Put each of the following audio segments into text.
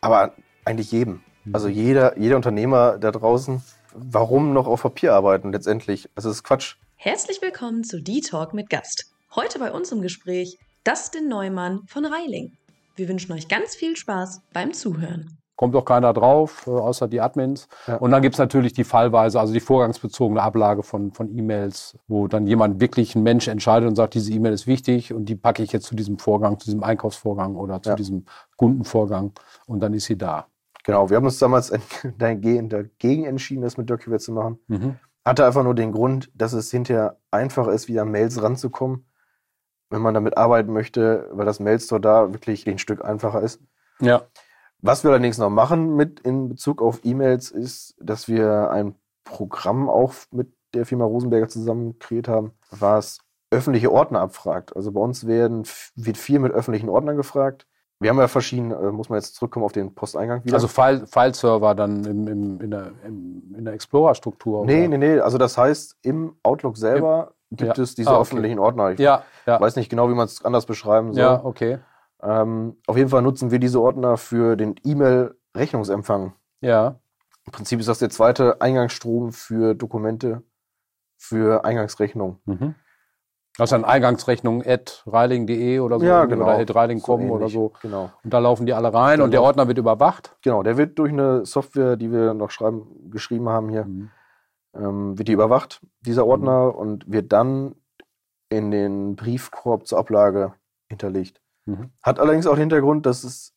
Aber eigentlich jedem. Also jeder, jeder Unternehmer da draußen, warum noch auf Papier arbeiten letztendlich? Also das ist Quatsch. Herzlich willkommen zu D-Talk mit Gast. Heute bei uns im Gespräch Dustin Neumann von Reiling. Wir wünschen euch ganz viel Spaß beim Zuhören kommt doch keiner drauf, äh, außer die Admins. Ja. Und dann gibt's natürlich die Fallweise, also die vorgangsbezogene Ablage von, von E-Mails, wo dann jemand wirklich, ein Mensch entscheidet und sagt, diese E-Mail ist wichtig und die packe ich jetzt zu diesem Vorgang, zu diesem Einkaufsvorgang oder zu ja. diesem Kundenvorgang und dann ist sie da. Genau, wir haben uns damals dagegen entschieden, das mit DocuWare zu machen. Mhm. Hatte einfach nur den Grund, dass es hinterher einfacher ist, wieder an Mails ranzukommen, wenn man damit arbeiten möchte, weil das Mailstore da wirklich ein Stück einfacher ist. Ja. Was wir allerdings noch machen mit in Bezug auf E-Mails ist, dass wir ein Programm auch mit der Firma Rosenberger zusammen kreiert haben, was öffentliche Ordner abfragt. Also bei uns werden, wird viel mit öffentlichen Ordnern gefragt. Wir haben ja verschiedene, äh, muss man jetzt zurückkommen auf den Posteingang wieder. Also File, File-Server dann im, im, in der, der Explorer-Struktur? Nee, oder? nee, nee. Also das heißt, im Outlook selber Im, gibt ja. es diese ah, okay. öffentlichen Ordner. Ich ja, ja. weiß nicht genau, wie man es anders beschreiben soll. Ja, okay. Ähm, auf jeden Fall nutzen wir diese Ordner für den E-Mail-Rechnungsempfang. Ja. Im Prinzip ist das der zweite Eingangsstrom für Dokumente für Eingangsrechnung. Mhm. Das ist dann Eingangsrechnung at reiling.de oder so ja, genau. oder reiling.com so oder so. Genau. Und da laufen die alle rein genau. und der Ordner wird überwacht. Genau, der wird durch eine Software, die wir noch schreiben, geschrieben haben hier, mhm. ähm, wird die überwacht, dieser Ordner, mhm. und wird dann in den Briefkorb zur Ablage hinterlegt. Mhm. Hat allerdings auch den Hintergrund, dass es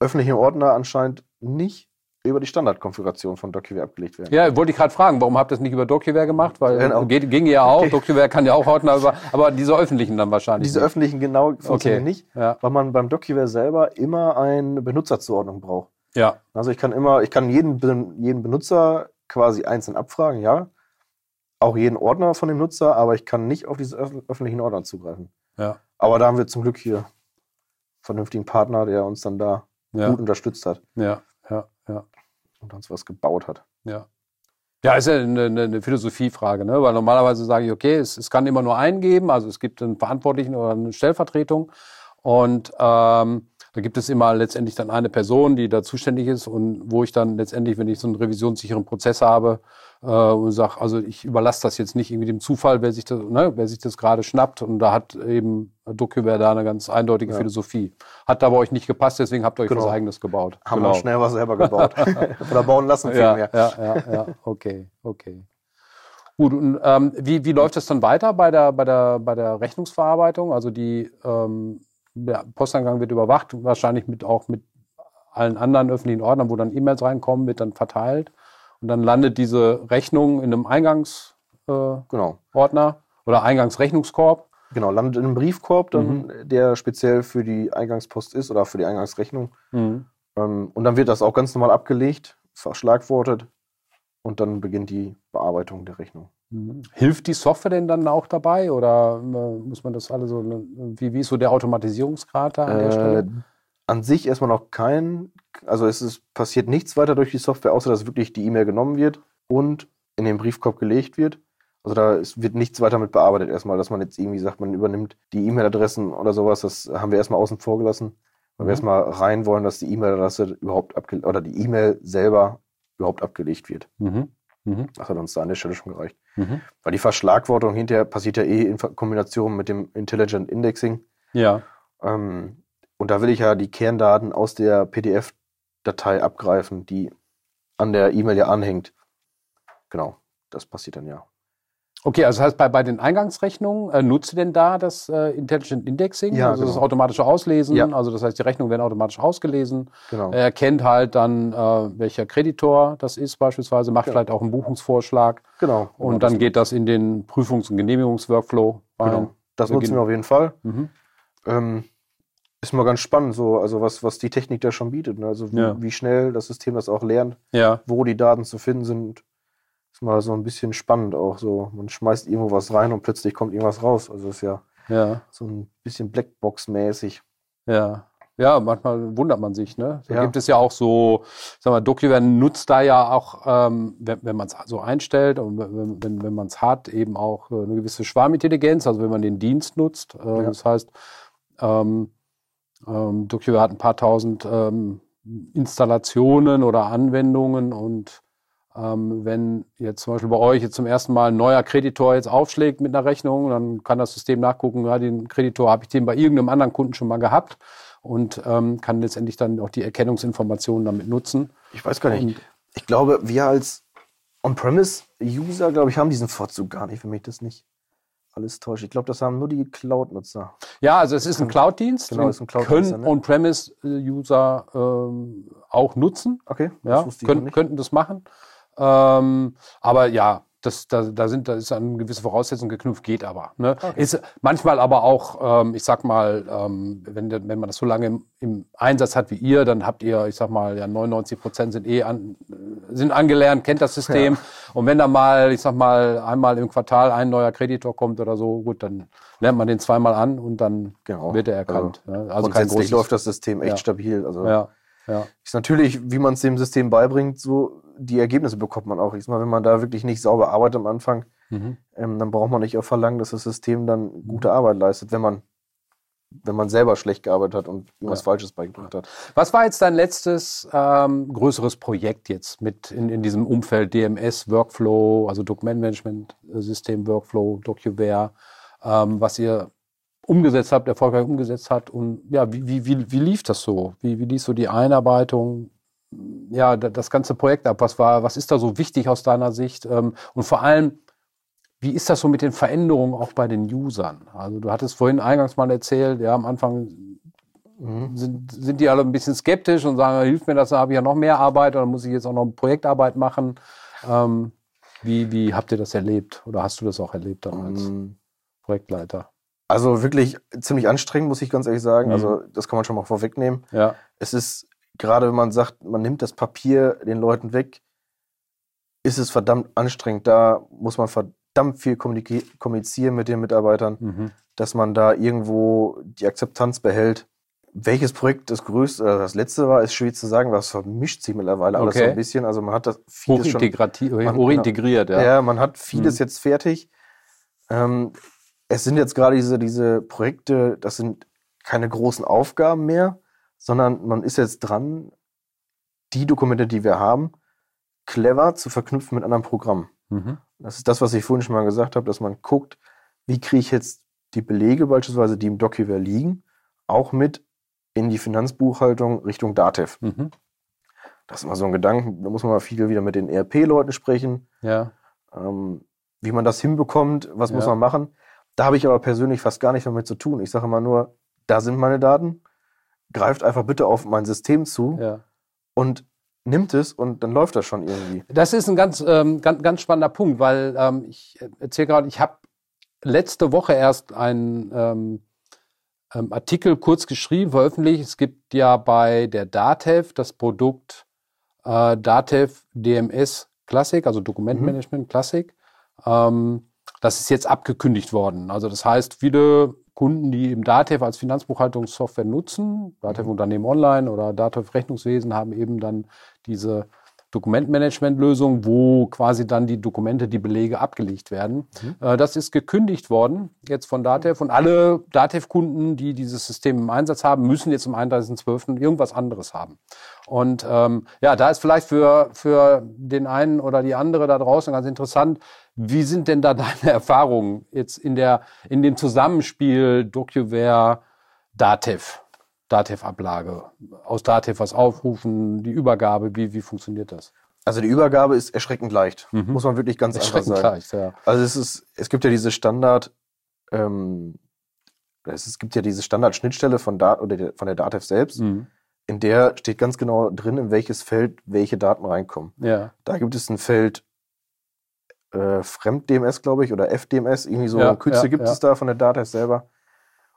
öffentliche Ordner anscheinend nicht über die Standardkonfiguration von DocuWare abgelegt werden. Ja, wollte ich gerade fragen, warum habt ihr das nicht über DocuWare gemacht? Weil genau. geht, ging ja auch, okay. DocuWare kann ja auch Ordner über, aber diese öffentlichen dann wahrscheinlich. Diese nicht. öffentlichen genau funktionieren okay. nicht, ja. weil man beim DocuWare selber immer eine Benutzerzuordnung braucht. Ja. Also ich kann immer, ich kann jeden, jeden Benutzer quasi einzeln abfragen, ja. Auch jeden Ordner von dem Nutzer, aber ich kann nicht auf diese öffentlichen Ordner zugreifen. Ja. Aber da haben wir zum Glück hier vernünftigen Partner, der uns dann da ja. gut unterstützt hat. Ja, ja, ja. Und uns was gebaut hat. Ja. Ja, ist ja eine, eine Philosophiefrage, ne? weil normalerweise sage ich, okay, es, es kann immer nur einen geben, also es gibt einen Verantwortlichen oder eine Stellvertretung und ähm, da gibt es immer letztendlich dann eine Person, die da zuständig ist und wo ich dann letztendlich, wenn ich so einen revisionssicheren Prozess habe, äh, und sage, also ich überlasse das jetzt nicht irgendwie dem Zufall, wer sich das, ne, wer sich das gerade schnappt. Und da hat eben DocuWare da eine ganz eindeutige ja. Philosophie. Hat da bei euch nicht gepasst, deswegen habt ihr euch genau. was eigenes gebaut. Haben genau. wir schnell was selber gebaut. Oder bauen lassen vielmehr. Ja, ja, ja, ja, okay, okay. Gut, und ähm, wie, wie läuft das dann weiter bei der, bei der, bei der Rechnungsverarbeitung? Also die ähm, der Posteingang wird überwacht, wahrscheinlich mit auch mit allen anderen öffentlichen Ordnern, wo dann E-Mails reinkommen, wird dann verteilt. Und dann landet diese Rechnung in einem Eingangsordner äh, genau. oder Eingangsrechnungskorb. Genau, landet in einem Briefkorb, dann, mhm. der speziell für die Eingangspost ist oder für die Eingangsrechnung. Mhm. Ähm, und dann wird das auch ganz normal abgelegt, verschlagwortet und dann beginnt die Bearbeitung der Rechnung. Mhm. Hilft die Software denn dann auch dabei oder äh, muss man das alle so, wie, wie ist so der Automatisierungsgrad da an der äh, Stelle? An sich erstmal noch kein, also es ist, passiert nichts weiter durch die Software, außer dass wirklich die E-Mail genommen wird und in den Briefkorb gelegt wird. Also da ist, wird nichts weiter mit bearbeitet erstmal, dass man jetzt irgendwie sagt, man übernimmt die E-Mail-Adressen oder sowas, das haben wir erstmal außen vor gelassen, weil mhm. wir erstmal rein wollen, dass die E-Mail-Adresse überhaupt abgelegt oder die E-Mail selber überhaupt abgelegt wird. Mhm. Mhm. Das hat uns da an der Stelle schon gereicht. Mhm. Weil die Verschlagwortung hinterher passiert ja eh in Kombination mit dem Intelligent Indexing. Ja. Ähm, und da will ich ja die Kerndaten aus der PDF-Datei abgreifen, die an der E-Mail ja anhängt. Genau, das passiert dann ja. Okay, also das heißt, bei, bei den Eingangsrechnungen äh, nutzt ihr denn da das äh, Intelligent Indexing, ja, also genau. das automatische Auslesen? Ja. Also das heißt, die Rechnungen werden automatisch ausgelesen. Genau. Er erkennt halt dann, äh, welcher Kreditor das ist beispielsweise, macht Ja. vielleicht auch einen Buchungsvorschlag Genau. und dann geht das in den Prüfungs- und Genehmigungsworkflow rein. Genau. Das nutzen wir auf jeden Fall. Mhm. Ähm, ist mal ganz spannend, so, also was, was die Technik da schon bietet. Ne? Also wie, Ja. wie schnell das System das auch lernt, wo die Daten zu finden sind. Mal so ein bisschen spannend auch so. Man schmeißt irgendwo was rein und plötzlich kommt irgendwas raus. Also ist ja ja, so ein bisschen Blackbox-mäßig. ja. Ja, manchmal wundert man sich, ne? Da Ja. gibt es ja auch so, sag mal, DocuWare nutzt da ja auch, ähm, wenn, wenn man es so einstellt und wenn, wenn, wenn man es hat, eben auch äh, eine gewisse Schwarmintelligenz, also wenn man den Dienst nutzt. Äh, Ja. Das heißt, ähm, ähm, DocuWare hat ein paar tausend ähm, Installationen oder Anwendungen und ähm, wenn jetzt zum Beispiel bei euch jetzt zum ersten Mal ein neuer Kreditor jetzt aufschlägt mit einer Rechnung, dann kann das System nachgucken, ja, den Kreditor habe ich den bei irgendeinem anderen Kunden schon mal gehabt und ähm, kann letztendlich dann auch die Erkennungsinformationen damit nutzen. Ich weiß gar nicht. Und ich glaube, wir als On-Premise-User, glaube ich, haben diesen Vorzug gar nicht, wenn mich das nicht alles täuscht. Ich glaube, das haben nur die Cloud-Nutzer. Ja, also es ist ein Cloud-Dienst. Genau, ist ein Cloud-Dienst. Können ne? On-Premise-User ähm, auch nutzen. Okay. Ja, können, könnten das machen. Ähm, aber ja, das, da, da, sind, da ist eine gewisse Voraussetzung geknüpft, geht aber. Ne? Okay. Ist manchmal aber auch, ähm, ich sag mal, ähm, wenn, wenn man das so lange im, im, Einsatz hat wie ihr, dann habt ihr, ich sag mal, ja 99 Prozent sind eh an, sind angelernt, kennt das System. Ja. Und wenn da mal, ich sag mal, einmal im Quartal ein neuer Kreditor kommt oder so, gut, dann lernt man den zweimal an und dann genau. wird er erkannt. Also, ne? also grundsätzlich läuft das System echt ja. stabil. Also ja. Ja. Ist natürlich, wie man es dem System beibringt, so die Ergebnisse bekommt man auch. Ich sag mal, wenn man da wirklich nicht sauber arbeitet am Anfang, mhm. ähm, dann braucht man nicht auch verlangen, dass das System dann gute Arbeit leistet, wenn man wenn man selber schlecht gearbeitet hat und irgendwas ja. Falsches beigebracht hat. Was war jetzt dein letztes ähm, größeres Projekt jetzt mit in, in diesem Umfeld DMS, Workflow, also Dokumentmanagement-System, Workflow, DocuWare, ähm, was ihr umgesetzt habt, erfolgreich umgesetzt habt und ja, wie, wie, wie, wie lief das so? Wie, wie lief so die Einarbeitung? ja, das ganze Projekt ab? Was war, was ist da so wichtig aus deiner Sicht? Ähm, und vor allem, wie ist das so mit den Veränderungen auch bei den Usern? Also du hattest vorhin eingangs mal erzählt, ja, am Anfang mhm. sind, sind die alle ein bisschen skeptisch und sagen, hilft mir das, da habe ich ja noch mehr Arbeit oder muss ich jetzt auch noch Projektarbeit machen. Ähm, wie, wie habt ihr das erlebt oder hast du das auch erlebt als mhm. Projektleiter? Also wirklich ziemlich anstrengend, muss ich ganz ehrlich sagen. Mhm. Also das kann man schon mal vorwegnehmen. Ja. Es ist gerade wenn man sagt, man nimmt das Papier den Leuten weg, ist es verdammt anstrengend. Da muss man verdammt viel kommunizieren mit den Mitarbeitern, mhm. dass man da irgendwo die Akzeptanz behält. Welches Projekt das größte oder das letzte war, ist schwierig zu sagen, was vermischt sich mittlerweile alles okay. so ein bisschen. Also man hat das vieles schon man, hochintegriert, ja. Ja, man hat vieles mhm. jetzt fertig. Ähm, es sind jetzt gerade diese, diese Projekte, das sind keine großen Aufgaben mehr, sondern man ist jetzt dran, die Dokumente, die wir haben, clever zu verknüpfen mit anderen Programmen. Mhm. Das ist das, was ich vorhin schon mal gesagt habe, dass man guckt, wie kriege ich jetzt die Belege beispielsweise, die im DocuWare liegen, auch mit in die Finanzbuchhaltung Richtung Datev. Mhm. Das ist immer so ein Gedanke, da muss man mal viel wieder mit den ERP-Leuten sprechen. Ja. Ähm, wie man das hinbekommt, was ja. muss man machen. Da habe ich aber persönlich fast gar nichts damit zu tun. Ich sage immer nur, da sind meine Daten, greift einfach bitte auf mein System zu ja. und nimmt es und dann läuft das schon irgendwie. Das ist ein ganz, ähm, ganz, ganz spannender Punkt, weil ähm, ich erzähle gerade, ich habe letzte Woche erst einen ähm, ähm, Artikel kurz geschrieben, veröffentlicht. Es gibt ja bei der DATEV das Produkt äh, DATEV DMS Classic, also Dokumentmanagement mhm. Classic. Ähm, das ist jetzt abgekündigt worden. Also das heißt, viele Kunden, die eben Datev als Finanzbuchhaltungssoftware nutzen, Datev mhm. Unternehmen Online oder Datev Rechnungswesen, haben eben dann diese Dokumentmanagement-Lösung, wo quasi dann die Dokumente, die Belege abgelegt werden. Mhm. Äh, das ist gekündigt worden jetzt von Datev und alle Datev-Kunden, die dieses System im Einsatz haben, müssen jetzt am 31.12. irgendwas anderes haben. Und ähm, ja, da ist vielleicht für, für den einen oder die andere da draußen ganz interessant, wie sind denn da deine Erfahrungen jetzt in der, in dem Zusammenspiel DocuWare Datev? Datev-Ablage, aus Datev was aufrufen, die Übergabe, wie, wie funktioniert das? Also die Übergabe ist erschreckend leicht, mhm. muss man wirklich ganz einfach sagen. Leicht, ja. Also es ist, es gibt ja diese Standard, ähm, es, es gibt ja diese Standard-Schnittstelle von, Dat oder der, von der Datev selbst, mhm. in der steht ganz genau drin, in welches Feld welche Daten reinkommen. Ja. Da gibt es ein Feld äh, Fremd-DMS, glaube ich, oder FDMS, irgendwie so ja, eine Kürze ja, gibt ja. es da von der Datev selber.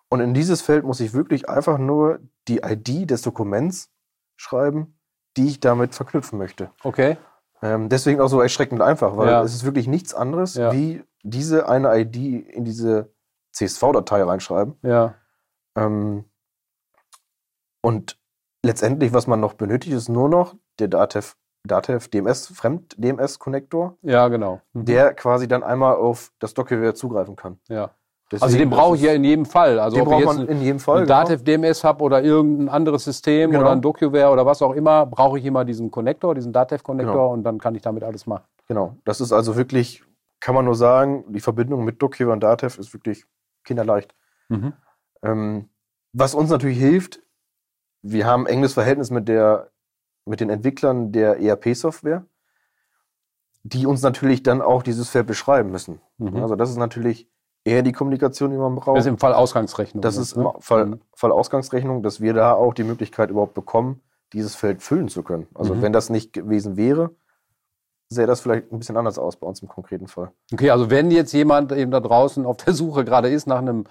Und in dieses Feld muss ich wirklich einfach nur die ID des Dokuments schreiben, die ich damit verknüpfen möchte. Okay. Ähm, deswegen auch so erschreckend einfach, weil ja. es ist wirklich nichts anderes, ja. wie diese eine ID in diese CSV-Datei reinschreiben. Ja. Ähm, und letztendlich, was man noch benötigt, ist nur noch der Datev, Datev DMS, Fremd-DMS-Konnektor. Ja, genau. Mhm. Der quasi dann einmal auf das Dockware zugreifen kann. Ja. Also den brauche ich ja in jedem Fall. Also den braucht ich man in jedem Fall. ein Datev DMS habe oder irgendein anderes System Genau. oder ein DocuWare oder was auch immer, brauche ich immer diesen Connector, diesen Datev-Connector Genau. und dann kann ich damit alles machen. Genau. Das ist also wirklich, kann man nur sagen, die Verbindung mit DocKeeper und Datev ist wirklich kinderleicht. Ähm, was uns natürlich hilft, wir haben ein enges Verhältnis mit, der, mit den Entwicklern der ERP-Software, die uns natürlich dann auch dieses Feld beschreiben müssen. Mhm. Also das ist natürlich eher die Kommunikation, die man braucht. Das ist im Fall Ausgangsrechnung. Das jetzt, ist ne? im Fall, Mhm. Fall Ausgangsrechnung, dass wir da auch die Möglichkeit überhaupt bekommen, dieses Feld füllen zu können. Also Mhm. wenn das nicht gewesen wäre, sähe das vielleicht ein bisschen anders aus bei uns im konkreten Fall. Okay, also wenn jetzt jemand eben da draußen auf der Suche gerade ist nach einem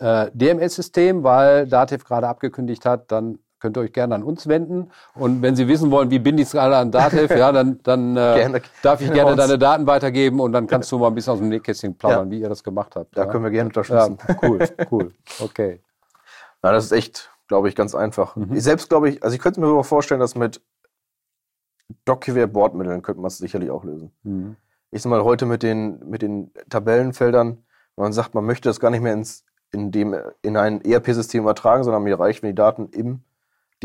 äh, DMS-System, weil Dativ gerade abgekündigt hat, dann könnt ihr euch gerne an uns wenden. Und wenn Sie wissen wollen, wie binde ich es alle an Dativ, ja, dann, dann äh, Gerne. darf ich Gerne deine Daten weitergeben und dann kannst du mal ein bisschen aus dem Nähkästchen plaudern, wie ihr das gemacht habt. Da ja. können wir gerne ja, unterstützen. cool, cool. Okay. Na, das ist echt, glaube ich, ganz einfach. Mhm. Ich selbst glaube ich, also ich könnte mir aber vorstellen, dass mit DocKeyware-Bordmitteln könnte man es sicherlich auch lösen. Mhm. Ich sag mal, heute mit den, mit den Tabellenfeldern, wenn man sagt, man möchte das gar nicht mehr ins, in, dem, in ein ERP-System übertragen, sondern mir reicht, wenn die Daten im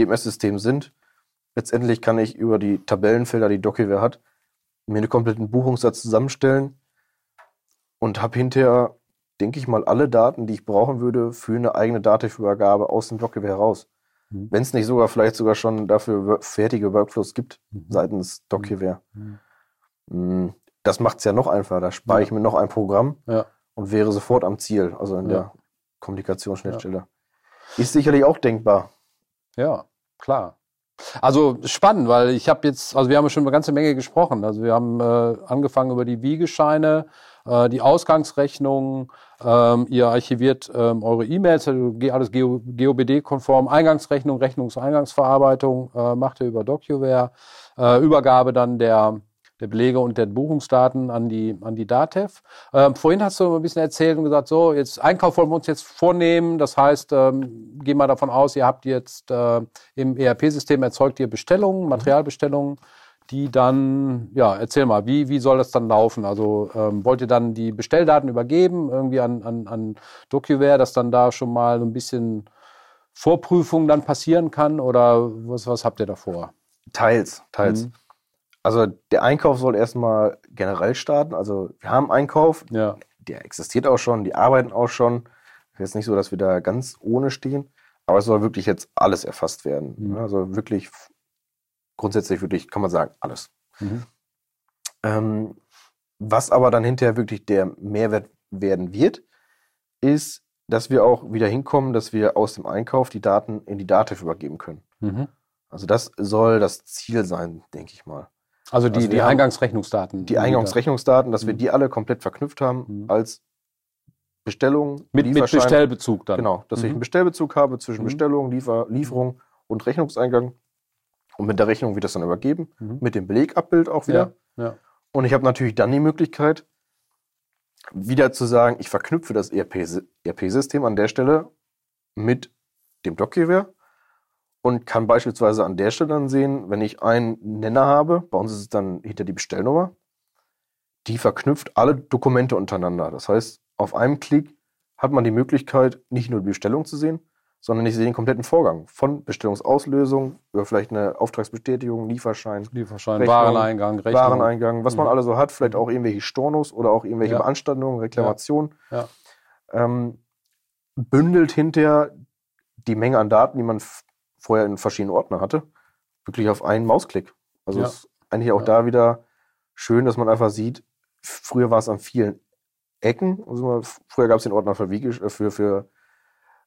DMS-System sind. Letztendlich kann ich über die Tabellenfelder, die DocKeyware hat, mir einen kompletten Buchungssatz zusammenstellen und habe hinterher, denke ich mal, alle Daten, die ich brauchen würde, für eine eigene Datenübergabe aus dem DocKeyware heraus. Mhm. Wenn es nicht sogar vielleicht sogar schon dafür fertige Workflows gibt Mhm. seitens DocKeyware. Mhm. Mm, Das macht es ja noch einfacher. Da spare Ja. ich mir noch ein Programm Ja. und wäre sofort am Ziel, also in Ja. der Kommunikationsschnittstelle. Ist sicherlich auch denkbar. Ja, klar. Also spannend, weil ich habe jetzt, also wir haben schon eine ganze Menge gesprochen. Also wir haben äh, angefangen über die Wiegescheine, äh, die Ausgangsrechnung, ähm, ihr archiviert ähm, eure E-Mails, also alles GOBD-konform, Eingangsrechnung, Rechnungs-Eingangsverarbeitung äh, macht ihr über DocuWare, äh, Übergabe dann der der Belege und der Buchungsdaten an die, an die DATEV. Ähm, vorhin hast du ein bisschen erzählt und gesagt, so, jetzt Einkauf wollen wir uns jetzt vornehmen. Das heißt, ähm, gehen wir davon aus, ihr habt jetzt äh, im ERP-System erzeugt ihr Bestellungen, Materialbestellungen, die dann, ja, erzähl mal, wie, wie soll das dann laufen? Also ähm, wollt ihr dann die Bestelldaten übergeben, irgendwie an, an, an DocuWare, dass dann da schon mal so ein bisschen Vorprüfung dann passieren kann? Oder was, was habt ihr da vor? Teils, teils. Mhm. Also der Einkauf soll erstmal generell starten. Also wir haben Einkauf, Ja. der existiert auch schon, die arbeiten auch schon. Ist jetzt nicht so, dass wir da ganz ohne stehen, aber es soll wirklich jetzt alles erfasst werden. Mhm. Also wirklich grundsätzlich wirklich, kann man sagen, alles. Mhm. Ähm, was aber dann hinterher wirklich der Mehrwert werden wird, ist, dass wir auch wieder hinkommen, dass wir aus dem Einkauf die Daten in die Dativ übergeben können. Mhm. Also das soll das Ziel sein, denke ich mal. Also die, Also wir die Eingangsrechnungsdaten. Die Eingangsrechnungsdaten, dass wir Mhm. die alle komplett verknüpft haben Mhm. als Bestellung, Mit, mit. Bestellbezug dann. Genau, dass ich Mhm. einen Bestellbezug habe zwischen Mhm. Bestellung, Liefer, Lieferung und Rechnungseingang. Und mit der Rechnung wird das dann übergeben, Mhm. mit dem Belegabbild auch wieder. Ja, ja. Und ich habe natürlich dann die Möglichkeit, wieder zu sagen, ich verknüpfe das E ERP-System an der Stelle mit dem DocKeyware und kann beispielsweise an der Stelle dann sehen, wenn ich einen Nenner habe, bei uns ist es dann hinter die Bestellnummer, die verknüpft alle Dokumente untereinander. Das heißt, auf einem Klick hat man die Möglichkeit, nicht nur die Bestellung zu sehen, sondern ich sehe den kompletten Vorgang von Bestellungsauslösung über vielleicht eine Auftragsbestätigung, Lieferschein, Lieferschein, Rechnung, Wareneingang, Rechnung. Wareneingang, was man Mhm. alle so hat, vielleicht auch irgendwelche Stornos oder auch irgendwelche Ja. Beanstandungen, Reklamationen. Ja. Ähm, bündelt hinterher die Menge an Daten, die man vorher in verschiedenen Ordnern hatte, wirklich auf einen Mausklick. Also Ja. ist eigentlich auch Ja. da wieder schön, dass man einfach sieht, früher war es an vielen Ecken. Also früher gab es den Ordner für, äh, für, für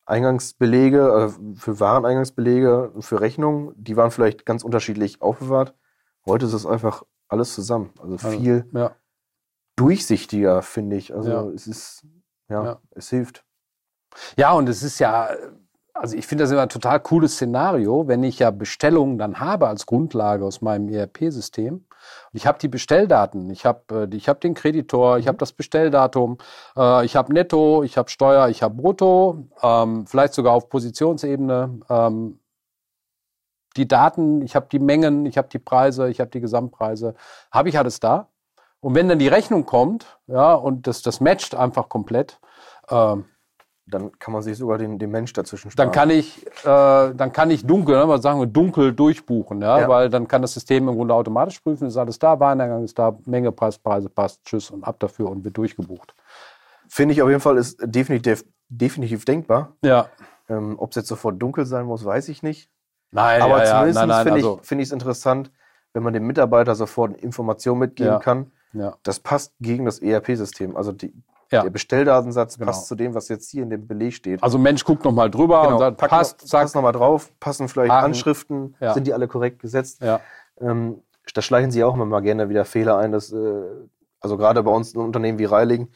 Eingangsbelege, äh, für Wareneingangsbelege, für Rechnungen. Die waren vielleicht ganz unterschiedlich aufbewahrt. Heute ist es einfach alles zusammen. Also Also, viel Ja. durchsichtiger, finde ich. Also Ja. es ist, ja, Ja. es hilft. ja, und es ist ja, also ich finde das immer ein total cooles Szenario, wenn ich ja Bestellungen dann habe als Grundlage aus meinem ERP-System. Und ich habe die Bestelldaten, ich habe äh, ich hab den Kreditor, ich habe das Bestelldatum, äh, ich habe Netto, ich habe Steuer, ich habe Brutto, ähm, vielleicht sogar auf Positionsebene. Ähm, die Daten, ich habe die Mengen, ich habe die Preise, ich habe die Gesamtpreise, habe ich alles da. Und wenn dann die Rechnung kommt, ja, und das, das matcht einfach komplett, Ähm, Dann kann man sich sogar den, den Mensch dazwischen dann sparen. kann ich, äh, dann kann ich dunkel, ne, was sagen wir, dunkel durchbuchen, ja? Ja. weil dann kann das System im Grunde automatisch prüfen, ist alles da, Wareneingang ist da, Menge, Preis, Preise passt, tschüss und ab dafür und wird durchgebucht. Finde ich auf jeden Fall ist definitiv, definitiv denkbar. Ja. Ähm, Ob es jetzt sofort dunkel sein muss, weiß ich nicht. Nein, Aber ja, ja, zumindest nein, finde also, ich finde ich es interessant, wenn man dem Mitarbeiter sofort Informationen mitgeben Ja. kann. ja, Das passt gegen das ERP-System. Also die, Ja. der Bestelldatensatz Genau. passt zu dem, was jetzt hier in dem Beleg steht. also Mensch guckt nochmal drüber und sagt, passt, noch, zack, pass nochmal drauf, passen vielleicht Haken. Anschriften, Ja. sind die alle korrekt gesetzt. ja, Ähm, da schleichen sie auch immer mal gerne wieder Fehler ein, dass, äh, also gerade bei uns in Unternehmen wie Reiling,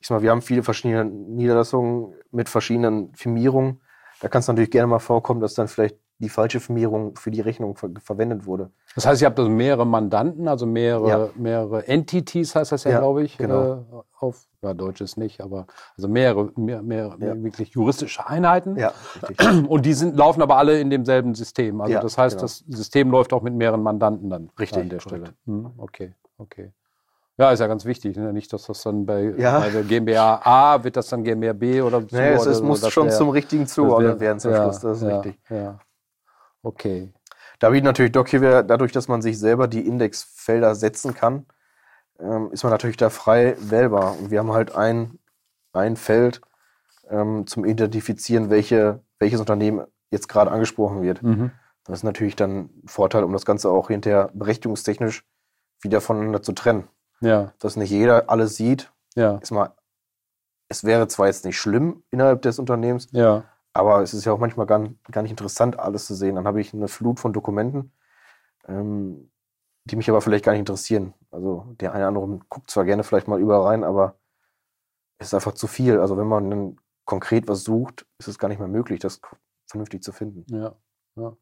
ich sag mal, wir haben viele verschiedene Niederlassungen mit verschiedenen Firmierungen. Da kann es natürlich gerne mal vorkommen, dass dann vielleicht die falsche Firmierung für die Rechnung ver verwendet wurde. Das heißt, ihr habt also mehrere Mandanten, also mehrere, Ja. mehrere Entities heißt das ja, Ja, glaube ich. genau. Äh, auf, ja, Deutsch ist nicht, aber also mehrere, mehr, mehr, mehr wirklich juristische Einheiten. Ja, richtig. Und die sind, laufen aber alle in demselben System. Also das heißt, genau. das System läuft auch mit mehreren Mandanten dann Richtig, an der korrekt. Stelle. Hm, okay, okay. Ja, ist ja ganz wichtig. Ne? Nicht, dass das dann bei, Ja. bei der GmbH A wird das dann GmbH B oder so. Nee, es, oder es muss schon der- zum richtigen der- werden zum ja, Schluss, das ist ja, richtig. Ja. Okay. Da bietet natürlich DocHewer, dadurch, dass man sich selber die Indexfelder setzen kann, ähm, ist man natürlich da frei wählbar. Und wir haben halt ein, ein Feld ähm, zum Identifizieren, welche, welches Unternehmen jetzt gerade angesprochen wird. Mhm. Das ist natürlich dann ein Vorteil, um das Ganze auch hinterher berechtigungstechnisch wieder voneinander zu trennen. Ja, Dass nicht jeder alles sieht. ja, Ist mal, es wäre zwar jetzt nicht schlimm innerhalb des Unternehmens, ja. Aber es ist ja auch manchmal gar, gar nicht interessant, alles zu sehen. Dann habe ich eine Flut von Dokumenten, ähm, die mich aber vielleicht gar nicht interessieren. Also der eine oder andere guckt zwar gerne vielleicht mal überall rein, aber es ist einfach zu viel. Also wenn man dann konkret was sucht, ist es gar nicht mehr möglich, das vernünftig zu finden. Ja, ja.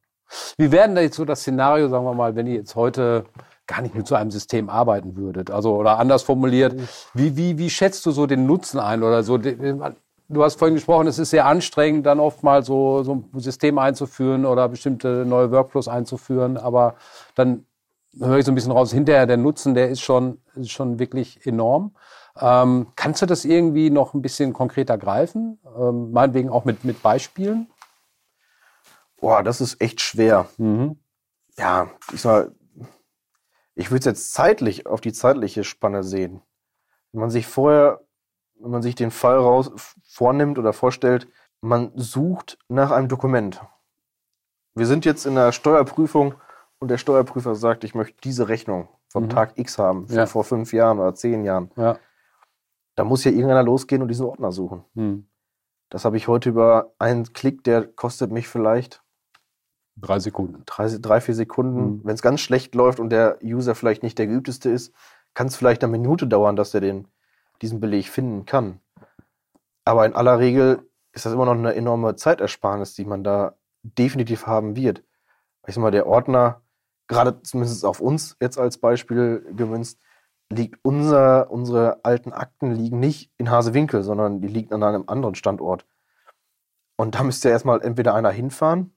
Wie wäre denn da jetzt so das Szenario, sagen wir mal, wenn ihr jetzt heute gar nicht mit so einem System arbeiten würdet? Also, oder anders formuliert, wie, wie, wie schätzt du so den Nutzen ein oder so? Du hast vorhin gesprochen, es ist sehr anstrengend, dann oft mal so, so ein System einzuführen oder bestimmte neue Workflows einzuführen, aber dann höre ich so ein bisschen raus, hinterher der Nutzen, der ist schon, ist schon wirklich enorm. Ähm, kannst du das irgendwie noch ein bisschen konkreter greifen? Ähm, meinetwegen auch mit, mit Beispielen? Boah, das ist echt schwer. Mhm. Ja, ich sag, ich würde es jetzt zeitlich auf die zeitliche Spanne sehen. Wenn man sich vorher, wenn man sich den Fall raus vornimmt oder vorstellt, man sucht nach einem Dokument. Wir sind jetzt in der Steuerprüfung und der Steuerprüfer sagt, ich möchte diese Rechnung vom Mhm. Tag X haben, Ja. vor fünf Jahren oder zehn Jahren. Ja. Da muss ja irgendeiner losgehen und diesen Ordner suchen. Hm. Das habe ich heute über einen Klick, der kostet mich vielleicht Drei Sekunden. drei, drei vier Sekunden. Mhm. Wenn es ganz schlecht läuft und der User vielleicht nicht der geübteste ist, kann es vielleicht eine Minute dauern, dass er den, diesen Beleg finden kann. Aber in aller Regel ist das immer noch eine enorme Zeitersparnis, die man da definitiv haben wird. Ich sag mal, der Ordner, gerade zumindest auf uns jetzt als Beispiel gemünzt, liegt unser, unsere alten Akten liegen nicht in Hasewinkel, sondern die liegen an einem anderen Standort. Und da müsste ja erstmal entweder einer hinfahren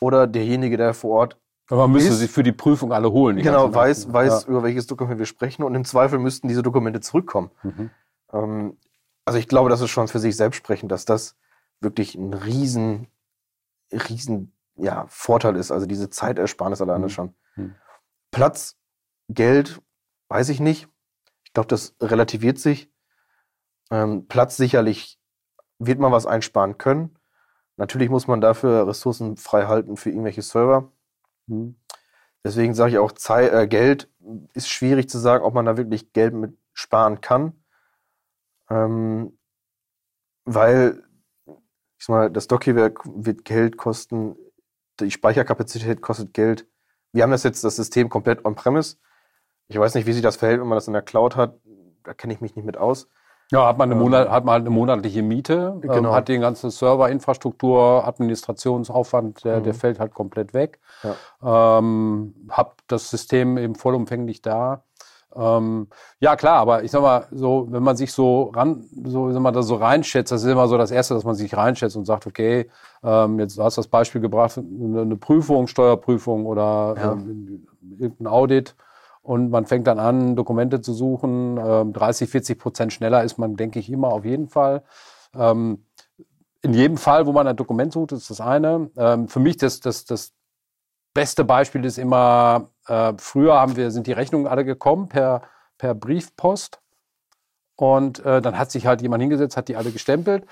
oder derjenige, der vor Ort Aber man müsste sie für die Prüfung alle holen. genau weiß, weiß über welches Dokument wir sprechen und im Zweifel müssten diese Dokumente zurückkommen. Ja. Mhm. Ähm, also ich glaube, das ist schon für sich selbst sprechend, dass das wirklich ein riesen, riesen ja, Vorteil ist. Also diese Zeitersparnis alleine Mhm. schon. Mhm. Platz, Geld, weiß ich nicht. Ich glaube, das relativiert sich. Ähm, Platz sicherlich wird man was einsparen können. Natürlich muss man dafür Ressourcen frei halten für irgendwelche Server. Mhm. Deswegen sage ich auch, Zeit, äh, Geld ist schwierig zu sagen, ob man da wirklich Geld mit sparen kann. Ähm, weil, ich sag mal, das Dockierwerk wird Geld kosten, die Speicherkapazität kostet Geld. Wir haben das jetzt, das System komplett on-premise. Ich weiß nicht, wie sich das verhält, wenn man das in der Cloud hat. Da kenne ich mich nicht mit aus. Ja, hat man, eine Ähm, Monat, hat man halt eine monatliche Miete, ähm, Genau. hat den ganzen Serverinfrastruktur, Administrationsaufwand, der, der Mhm. fällt halt komplett weg. Ja. Ähm, hab das System eben vollumfänglich da. Ähm, ja, klar, aber ich sag mal, so, wenn man sich so ran, so, wenn man da so reinschätzt, das ist immer so das Erste, dass man sich reinschätzt und sagt, okay, ähm, jetzt du hast das Beispiel gebracht, eine, eine Prüfung, Steuerprüfung oder Ja. ähm, irgendein Audit und man fängt dann an, Dokumente zu suchen. Ähm, 30, 40 Prozent schneller ist man, denke ich, immer auf jeden Fall. ähm, in jedem Fall, wo man ein Dokument sucht, ist das eine. Ähm, für mich das, das, das beste Beispiel ist immer, äh, früher haben wir, sind die Rechnungen alle gekommen per, per Briefpost. Und äh, dann hat sich halt jemand hingesetzt, hat die alle gestempelt.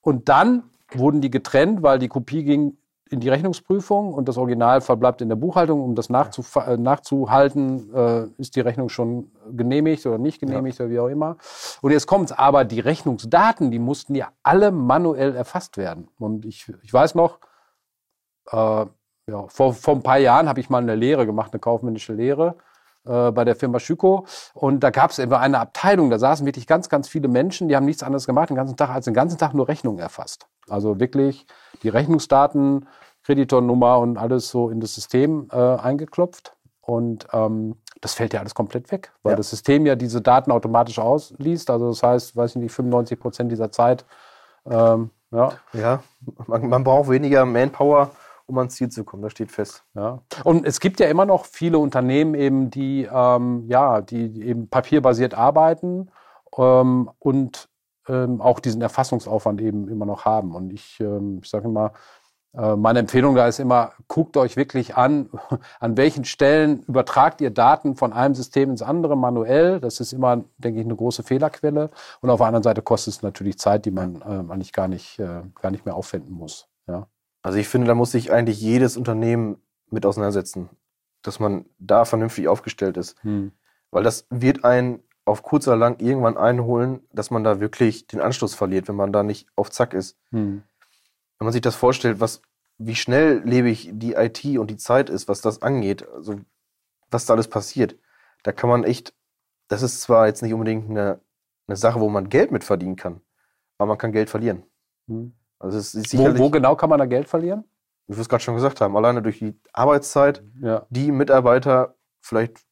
Und dann wurden die getrennt, weil die Kopie ging in die Rechnungsprüfung und das Original verbleibt in der Buchhaltung. Um das nachzuf äh, nachzuhalten, äh, ist die Rechnung schon genehmigt oder nicht genehmigt ja. oder wie auch immer. Und jetzt kommt's, aber die Rechnungsdaten, die mussten ja alle manuell erfasst werden. Und ich, ich weiß noch, äh, ja, vor, vor ein paar Jahren habe ich mal eine Lehre gemacht, eine kaufmännische Lehre äh, bei der Firma Schüko. Und da gab es immer eine Abteilung, da saßen wirklich ganz, ganz viele Menschen, die haben nichts anderes gemacht den ganzen Tag, als den ganzen Tag nur Rechnungen erfasst. Also wirklich die Rechnungsdaten, Kreditornummer und alles so in das System äh, eingeklopft. Und ähm, das fällt ja alles komplett weg, weil ja. das System ja diese Daten automatisch ausliest. Also das heißt, weiß ich nicht, 95 Prozent dieser Zeit. Ähm, ja, ja man, man braucht weniger Manpower um ans Ziel zu kommen. Das steht fest. Ja. Und es gibt ja immer noch viele Unternehmen eben, die ähm, ja, die eben papierbasiert arbeiten ähm, und ähm, auch diesen Erfassungsaufwand eben immer noch haben. Und ich, ähm, ich sage immer, äh, meine Empfehlung da ist immer, guckt euch wirklich an, an welchen Stellen übertragt ihr Daten von einem System ins andere manuell. Das ist immer, denke ich, eine große Fehlerquelle. Und auf der anderen Seite kostet es natürlich Zeit, die man äh, eigentlich gar nicht, äh, gar nicht mehr aufwenden muss. Ja. Also ich finde, da muss sich eigentlich jedes Unternehmen mit auseinandersetzen, dass man da vernünftig aufgestellt ist. Hm. Weil das wird einen auf kurz oder lang irgendwann einholen, dass man da wirklich den Anschluss verliert, wenn man da nicht auf Zack ist. Hm. Wenn man sich das vorstellt, was, wie schnell lebe ich die IT und die Zeit ist, was das angeht, also was da alles passiert, da kann man echt, das ist zwar jetzt nicht unbedingt eine, eine Sache, wo man Geld mit verdienen kann, aber man kann Geld verlieren. Hm. Also wo, wo genau kann man da Geld verlieren? Wie wir es gerade schon gesagt haben, alleine durch die Arbeitszeit, ja. die Mitarbeiter vielleicht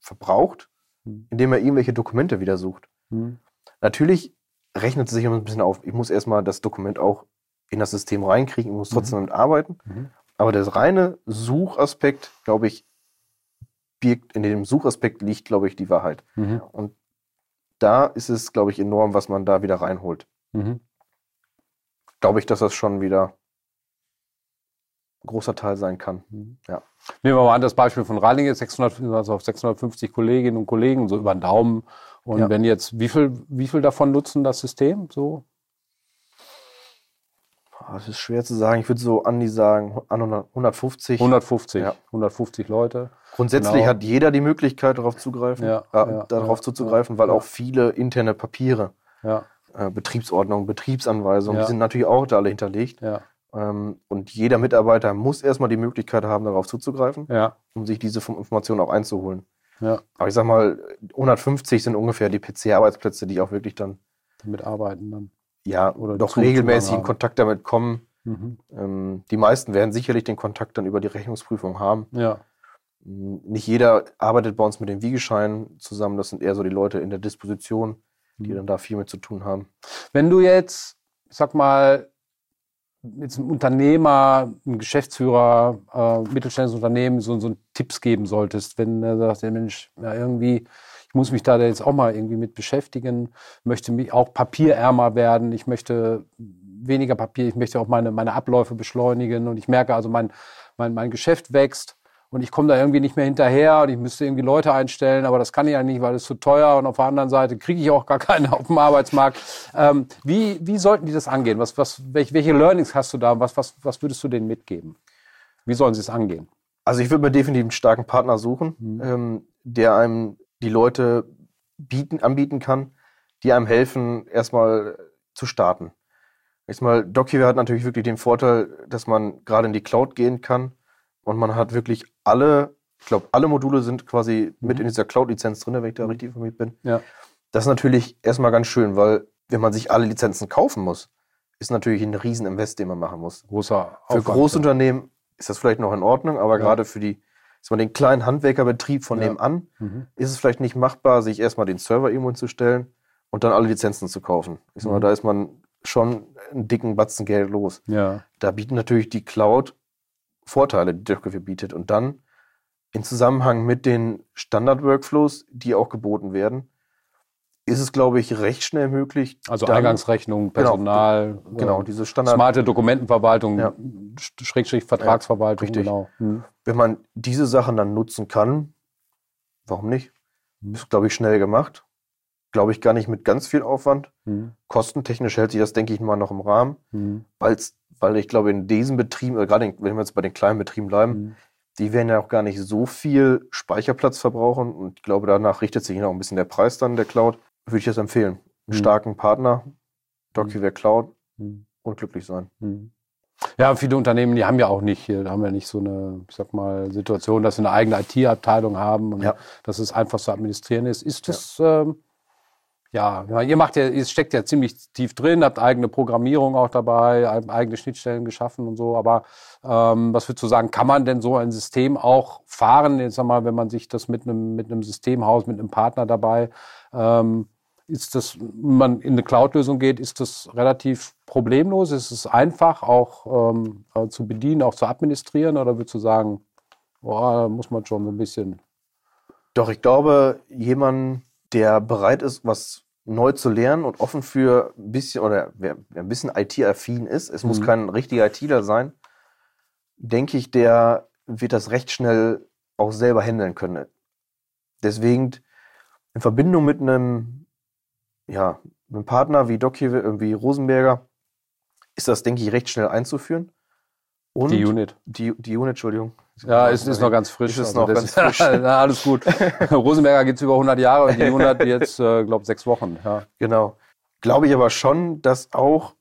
verbraucht, hm. indem er irgendwelche Dokumente wieder sucht. Hm. Natürlich rechnet es sich immer ein bisschen auf. Ich muss erstmal das Dokument auch in das System reinkriegen, ich muss trotzdem mhm. damit arbeiten. Mhm. Aber der reine Suchaspekt, glaube ich, birgt, in dem Suchaspekt liegt, glaube ich, die Wahrheit. Mhm. Und da ist es, glaube ich, enorm, was man da wieder reinholt. Glaube ich, dass das schon wieder ein großer Teil sein kann. Mhm. Ja. Nehmen wir mal an, das Beispiel von Reilinge, 600, also auf 650 Kolleginnen und Kollegen, so über den Daumen. Und ja. wenn jetzt, wie viel, wie viel davon nutzen das System? So? Das ist schwer zu sagen. Ich würde so an die sagen, an 150. 150, ja. 150 Leute. Grundsätzlich genau. hat jeder die Möglichkeit, darauf zugreifen, ja, äh, darauf zuzugreifen, weil auch viele interne Papiere ja. Äh, Betriebsordnung, Betriebsanweisungen, ja. die sind natürlich auch da alle hinterlegt. Ja. Ähm, und jeder Mitarbeiter muss erstmal die Möglichkeit haben, darauf zuzugreifen, ja. um sich diese Informationen auch einzuholen. Aber ich sag mal, 150 sind ungefähr die PC-Arbeitsplätze, die auch wirklich dann damit arbeiten dann. Ja, oder doch regelmäßig in Kontakt damit kommen. Mhm. Ähm, die meisten werden sicherlich den Kontakt dann über die Rechnungsprüfung haben. Ja. Nicht jeder arbeitet bei uns mit dem Wiegeschein zusammen. Das sind eher so die Leute in der Disposition die mhm. dann da viel mit zu tun haben. Wenn du jetzt, sag mal, jetzt ein Unternehmer, ein Geschäftsführer, äh, mittelständisches Unternehmen so, so Tipps geben solltest, wenn er sagt, der Mensch, ja, irgendwie, ich muss mich da jetzt auch mal irgendwie mit beschäftigen, möchte mich auch papierärmer werden, ich möchte weniger Papier, ich möchte auch meine, meine Abläufe beschleunigen und ich merke also, mein, mein, mein Geschäft wächst und ich komme da irgendwie nicht mehr hinterher und ich müsste irgendwie Leute einstellen, aber das kann ich ja nicht, weil es zu teuer und auf der anderen Seite kriege ich auch gar keine auf dem Arbeitsmarkt. Ähm, wie, wie sollten die das angehen? Was, was, welche, Learnings hast du da? Was, was, was würdest du denen mitgeben? Wie sollen sie es angehen? Also ich würde mir definitiv einen starken Partner suchen, mhm. ähm, der einem die Leute bieten, anbieten kann, die einem helfen, erstmal zu starten. Erstmal, DocUware hat natürlich wirklich den Vorteil, dass man gerade in die Cloud gehen kann und man hat wirklich alle, ich glaube, alle Module sind quasi mit mhm. in dieser Cloud-Lizenz drin, wenn ich da richtig informiert bin. Ja. Das ist natürlich erstmal ganz schön, weil wenn man sich alle Lizenzen kaufen muss, ist natürlich ein Rieseninvest, den man machen muss. Großer Aufwand, Für Großunternehmen ist das vielleicht noch in Ordnung, aber ja. gerade für die, ist man den kleinen Handwerkerbetrieb von ja. nebenan, mhm. ist es vielleicht nicht machbar, sich erstmal den Server irgendwo hinzustellen und dann alle Lizenzen zu kaufen. Ich sag mal, mhm. da ist man schon einen dicken Batzen Geld los. Ja. Da bieten natürlich die Cloud Vorteile, die Docker bietet. Und dann in Zusammenhang mit den Standard-Workflows, die auch geboten werden, ist es, glaube ich, recht schnell möglich. Also dann- Eingangsrechnung, Personal, Genau, äh, diese Standard. smarte Dokumentenverwaltung, Ja. Sch- Schrägstrich Vertragsverwaltung, richtig. genau. Hm. Wenn man diese Sachen dann nutzen kann, warum nicht? Hm. Ist, glaube ich, schnell gemacht. Glaube ich gar nicht mit ganz viel Aufwand. Hm. Kostentechnisch hält sich das, denke ich, mal noch im Rahmen, Hm. weil's, weil ich glaube, in diesen Betrieben, oder gerade wenn wir jetzt bei den kleinen Betrieben bleiben, Hm. die werden ja auch gar nicht so viel Speicherplatz verbrauchen und ich glaube, danach richtet sich noch ein bisschen der Preis dann der Cloud. Würde ich das empfehlen. Einen Hm. starken Partner, DocuWare Cloud Hm. und glücklich sein. Hm. Ja, viele Unternehmen, die haben ja auch nicht, hier haben ja nicht so eine, ich sag mal, Situation, dass sie eine eigene IT-Abteilung haben und Ja. dass es einfach zu administrieren ist. Ist das, ähm, ja, ihr macht ja, ihr steckt ja ziemlich tief drin, habt eigene Programmierung auch dabei, eig- eigene Schnittstellen geschaffen und so, aber ähm, was würdest du sagen, kann man denn so ein System auch fahren, jetzt sag mal, wenn man sich das mit einem, mit einem Systemhaus, mit einem Partner dabei, ähm, ist das, wenn man in eine Cloud-Lösung geht, ist das relativ problemlos? Ist es einfach auch ähm, äh, zu bedienen, auch zu administrieren? Oder würdest du sagen, boah, da muss man schon so ein bisschen. Doch, ich glaube, jemand, der bereit ist, was neu zu lernen und offen für ein bisschen oder wer, wer ein bisschen IT-affin ist, es muss Mhm. kein richtiger ITler sein, denke ich, der wird das recht schnell auch selber handeln können. Deswegen in Verbindung mit einem, ja, einem Partner wie Doc hier, irgendwie Rosenberger, ist das, denke ich, recht schnell einzuführen. Und Die Unit. Die, die Unit, Entschuldigung. Ja, es ist noch ganz frisch. Ist es also noch ganz ist- frisch. Na, alles gut. Rosenberger geht's über 100 Jahre und die 100 jetzt, äh, glaube sechs Wochen. Ja. Genau. Glaube ich aber schon, dass auch,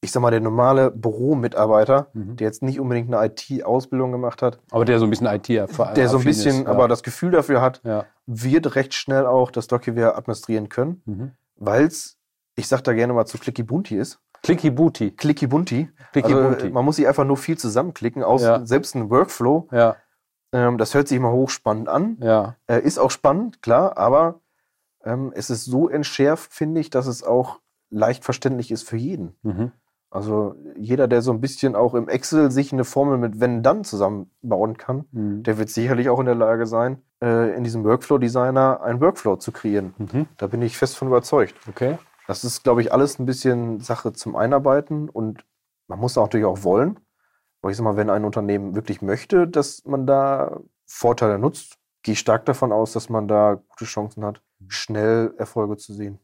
ich sag mal, der normale Büromitarbeiter, Mhm. der jetzt nicht unbedingt eine IT-Ausbildung gemacht hat, Aber der so ein bisschen IT erfahren der so ein bisschen ist, aber das Gefühl dafür hat, ja. wird recht schnell auch das DocuWare administrieren können, Mhm. weil es, ich sag da gerne mal zu Clicky Bunti ist. Clicky Booty. Clicky Bunti. Clicky Also, Bunti. man muss sich einfach nur viel zusammenklicken, aus Ja. selbst ein Workflow. Ja, Ähm, das hört sich immer hochspannend an. ja. Äh, ist auch spannend, klar, aber ähm, es ist so entschärft, finde ich, dass es auch leicht verständlich ist für jeden. Mhm. Also jeder, der so ein bisschen auch im Excel sich eine Formel mit wenn dann zusammenbauen kann, Mhm. der wird sicherlich auch in der Lage sein, äh, in diesem Workflow-Designer einen Workflow zu kreieren. Mhm. Da bin ich fest von überzeugt. Okay. Das ist, glaube ich, alles ein bisschen Sache zum Einarbeiten und man muss auch natürlich auch wollen. Aber ich sag mal, wenn ein Unternehmen wirklich möchte, dass man da Vorteile nutzt, gehe ich stark davon aus, dass man da gute Chancen hat, schnell Erfolge zu sehen.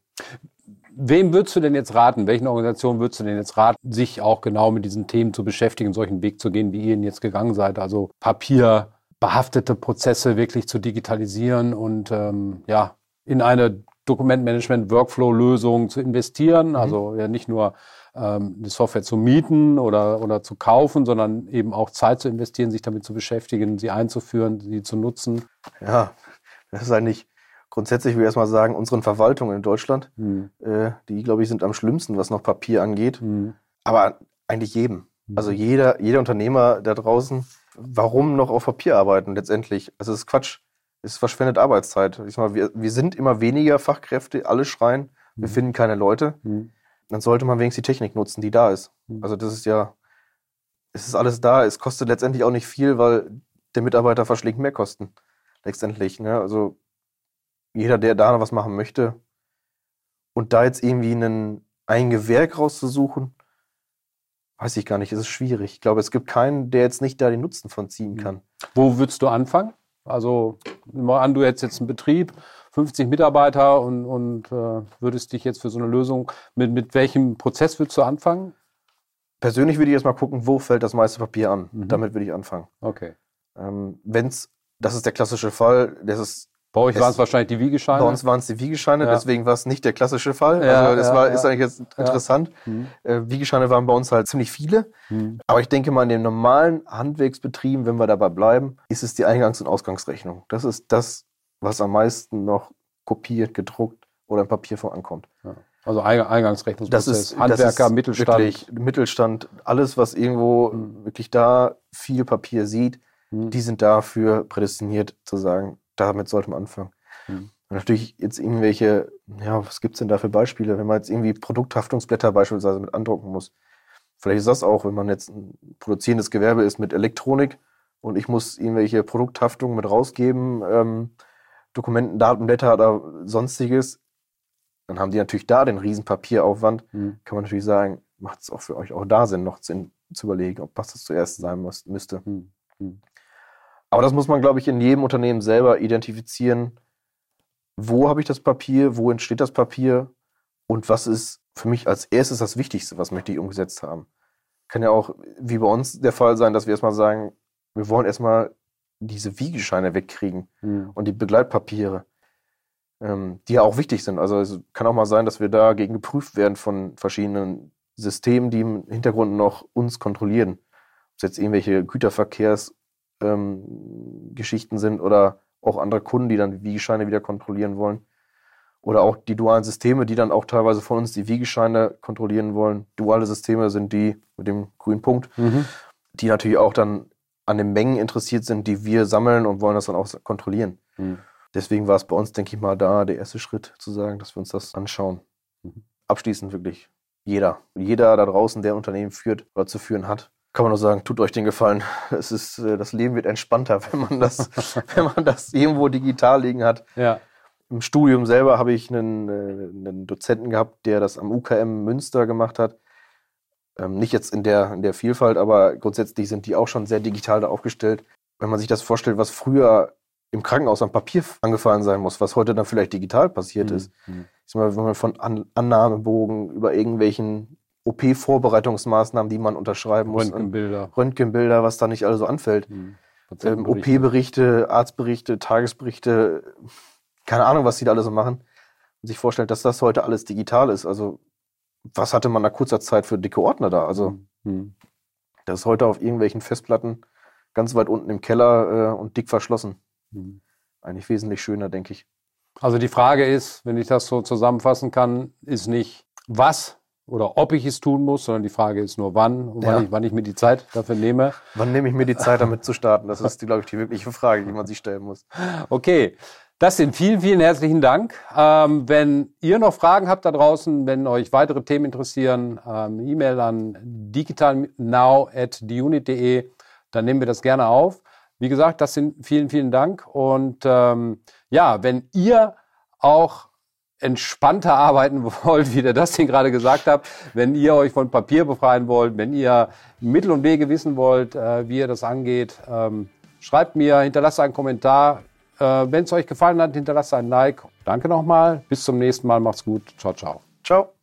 Wem würdest du denn jetzt raten? Welchen Organisationen würdest du denn jetzt raten, sich auch genau mit diesen Themen zu beschäftigen, solchen Weg zu gehen, wie ihr ihn jetzt gegangen seid? Also papierbehaftete Prozesse wirklich zu digitalisieren und ähm, ja, in eine Dokumentmanagement-Workflow-Lösung zu investieren. Also ja nicht nur ähm, die Software zu mieten oder, oder zu kaufen, sondern eben auch Zeit zu investieren, sich damit zu beschäftigen, sie einzuführen, sie zu nutzen. Ja, das ist eigentlich grundsätzlich, will ich erstmal sagen, unseren Verwaltungen in Deutschland, Hm, äh, die, glaube ich, sind am schlimmsten, was noch Papier angeht. hm, Aber eigentlich jedem. Also jeder, jeder Unternehmer da draußen, warum noch auf Papier arbeiten letztendlich? Also es ist Quatsch. Es verschwendet Arbeitszeit. Ich sag mal, wir, wir sind immer weniger Fachkräfte, alle schreien, wir Mhm. finden keine Leute. hm, Dann sollte man wenigstens die Technik nutzen, die da ist. Mhm. Also das ist ja, es ist alles da. Es kostet letztendlich auch nicht viel, weil der Mitarbeiter verschlingt mehr Kosten. Letztendlich. Ne? Also jeder, der da noch was machen möchte und da jetzt irgendwie einen, ein Gewerk rauszusuchen, weiß ich gar nicht, es ist schwierig. Ich glaube, es gibt keinen, der jetzt nicht da den Nutzen von ziehen Mhm. kann. Wo würdest du anfangen? Also, nimm mal an, du hättest jetzt einen Betrieb, 50 Mitarbeiter und, und äh, würdest dich jetzt für so eine Lösung, mit, mit welchem Prozess würdest du anfangen? Persönlich würde ich erstmal gucken, wo fällt das meiste Papier an. Mhm. Damit würde ich anfangen. Okay. Ähm, wenn's, das ist der klassische Fall, das ist Bei euch waren es wahrscheinlich die Wiegescheine. Bei uns waren es die Wiegescheine, Ja. deswegen war es nicht der klassische Fall. Ja, also das ja, war, ist eigentlich jetzt interessant. Hm, Äh, Wiegescheine waren bei uns halt ziemlich viele. hm, Aber ich denke mal, in den normalen Handwerksbetrieben, wenn wir dabei bleiben, ist es die Eingangs- und Ausgangsrechnung. Das ist das, was am meisten noch kopiert, gedruckt oder im Papierform ankommt. Also Eing- Eingangsrechnungsprozess, Das ist Handwerker, das ist Mittelstand. Mittelstand, alles, was irgendwo Mhm. wirklich da viel Papier sieht, Hm, die sind dafür prädestiniert zu sagen, damit sollte man anfangen. Mhm. Und natürlich jetzt irgendwelche, ja, was gibt's denn da für Beispiele, wenn man jetzt irgendwie Produkthaftungsblätter beispielsweise mit andrucken muss. Vielleicht ist das auch, wenn man jetzt ein produzierendes Gewerbe ist mit Elektronik und ich muss irgendwelche Produkthaftungen mit rausgeben, ähm, Dokumenten, Datenblätter oder sonstiges. dann haben die natürlich da den riesen Papieraufwand. Mhm. Kann man natürlich sagen, macht es auch für euch auch da Sinn, noch Sinn zu überlegen, ob was das zuerst sein muss, müsste. Mhm. Aber das muss man, glaube ich, in jedem Unternehmen selber identifizieren. Wo habe ich das Papier? Wo entsteht das Papier? Und was ist für mich als erstes das Wichtigste, was möchte ich umgesetzt haben? Kann ja auch, wie bei uns der Fall sein, dass wir erstmal sagen, wir wollen erstmal diese Wiegescheine wegkriegen Mhm. und die Begleitpapiere, ähm, die ja auch wichtig sind. Also es kann auch mal sein, dass wir dagegen geprüft werden von verschiedenen Systemen, die im Hintergrund noch uns kontrollieren. Ob es jetzt irgendwelche Güterverkehrsgeschichten ähm, Geschichten sind oder auch andere Kunden, die dann die Wiegescheine wieder kontrollieren wollen. Oder auch die dualen Systeme, die dann auch teilweise von uns die Wiegescheine kontrollieren wollen. Duale Systeme sind die mit dem grünen Punkt, Mhm. die natürlich auch dann an den Mengen interessiert sind, die wir sammeln und wollen das dann auch kontrollieren. Mhm. Deswegen war es bei uns, denke ich mal, da der erste Schritt zu sagen, dass wir uns das anschauen. Mhm. Abschließend wirklich jeder. Jeder da draußen, der ein Unternehmen führt oder zu führen hat, kann man nur sagen, tut euch den Gefallen. Es ist, äh, das Leben wird entspannter, wenn man das, wenn man das irgendwo digital liegen hat. Ja. Im Studium selber habe ich einen, äh, einen Dozenten gehabt, der das am UKM Münster gemacht hat. Ähm, nicht jetzt in der, in der Vielfalt, aber grundsätzlich sind die auch schon sehr digital da aufgestellt. Wenn man sich das vorstellt, was früher im Krankenhaus am Papier angefallen sein muss, was heute dann vielleicht digital passiert ist. Mhm. Ich sag mal, wenn man von An Annahmebogen über irgendwelchen OP-Vorbereitungsmaßnahmen, die man unterschreiben muss, Röntgenbilder. Röntgenbilder, was da nicht alles so anfällt. Mhm. Ähm. OP-Berichte, Arztberichte, Tagesberichte, keine Ahnung, was die da alle so machen. Und sich vorstellt, dass das heute alles digital ist. Also, was hatte man nach kurzer Zeit für dicke Ordner da? Also, Mhm. das ist heute auf irgendwelchen Festplatten ganz weit unten im Keller äh, und dick verschlossen. Mhm. Eigentlich wesentlich schöner, denke ich. Also die Frage ist, wenn ich das so zusammenfassen kann, ist nicht was oder ob ich es tun muss, sondern die Frage ist nur wann und Ja. wann, ich, wann ich mir die Zeit dafür nehme. Wann nehme ich mir die Zeit, damit zu starten? Das ist, glaube ich, die wirkliche Frage, die man sich stellen muss. Okay, das sind vielen, vielen herzlichen Dank. Ähm, wenn ihr noch Fragen habt da draußen, wenn euch weitere Themen interessieren, ähm, E-Mail an digitalnow@diunit.de, dann nehmen wir das gerne auf. Wie gesagt, das sind vielen, vielen Dank. Und ähm, ja, wenn ihr auch entspannter arbeiten wollt, wie der Dustin gerade gesagt hat, wenn ihr euch von Papier befreien wollt, wenn ihr Mittel und Wege wissen wollt, äh, wie ihr das angeht, ähm, schreibt mir, hinterlasst einen Kommentar. Äh, wenn es euch gefallen hat, hinterlasst ein Like. Danke nochmal. Bis zum nächsten Mal. Macht's gut. Ciao, ciao. Ciao.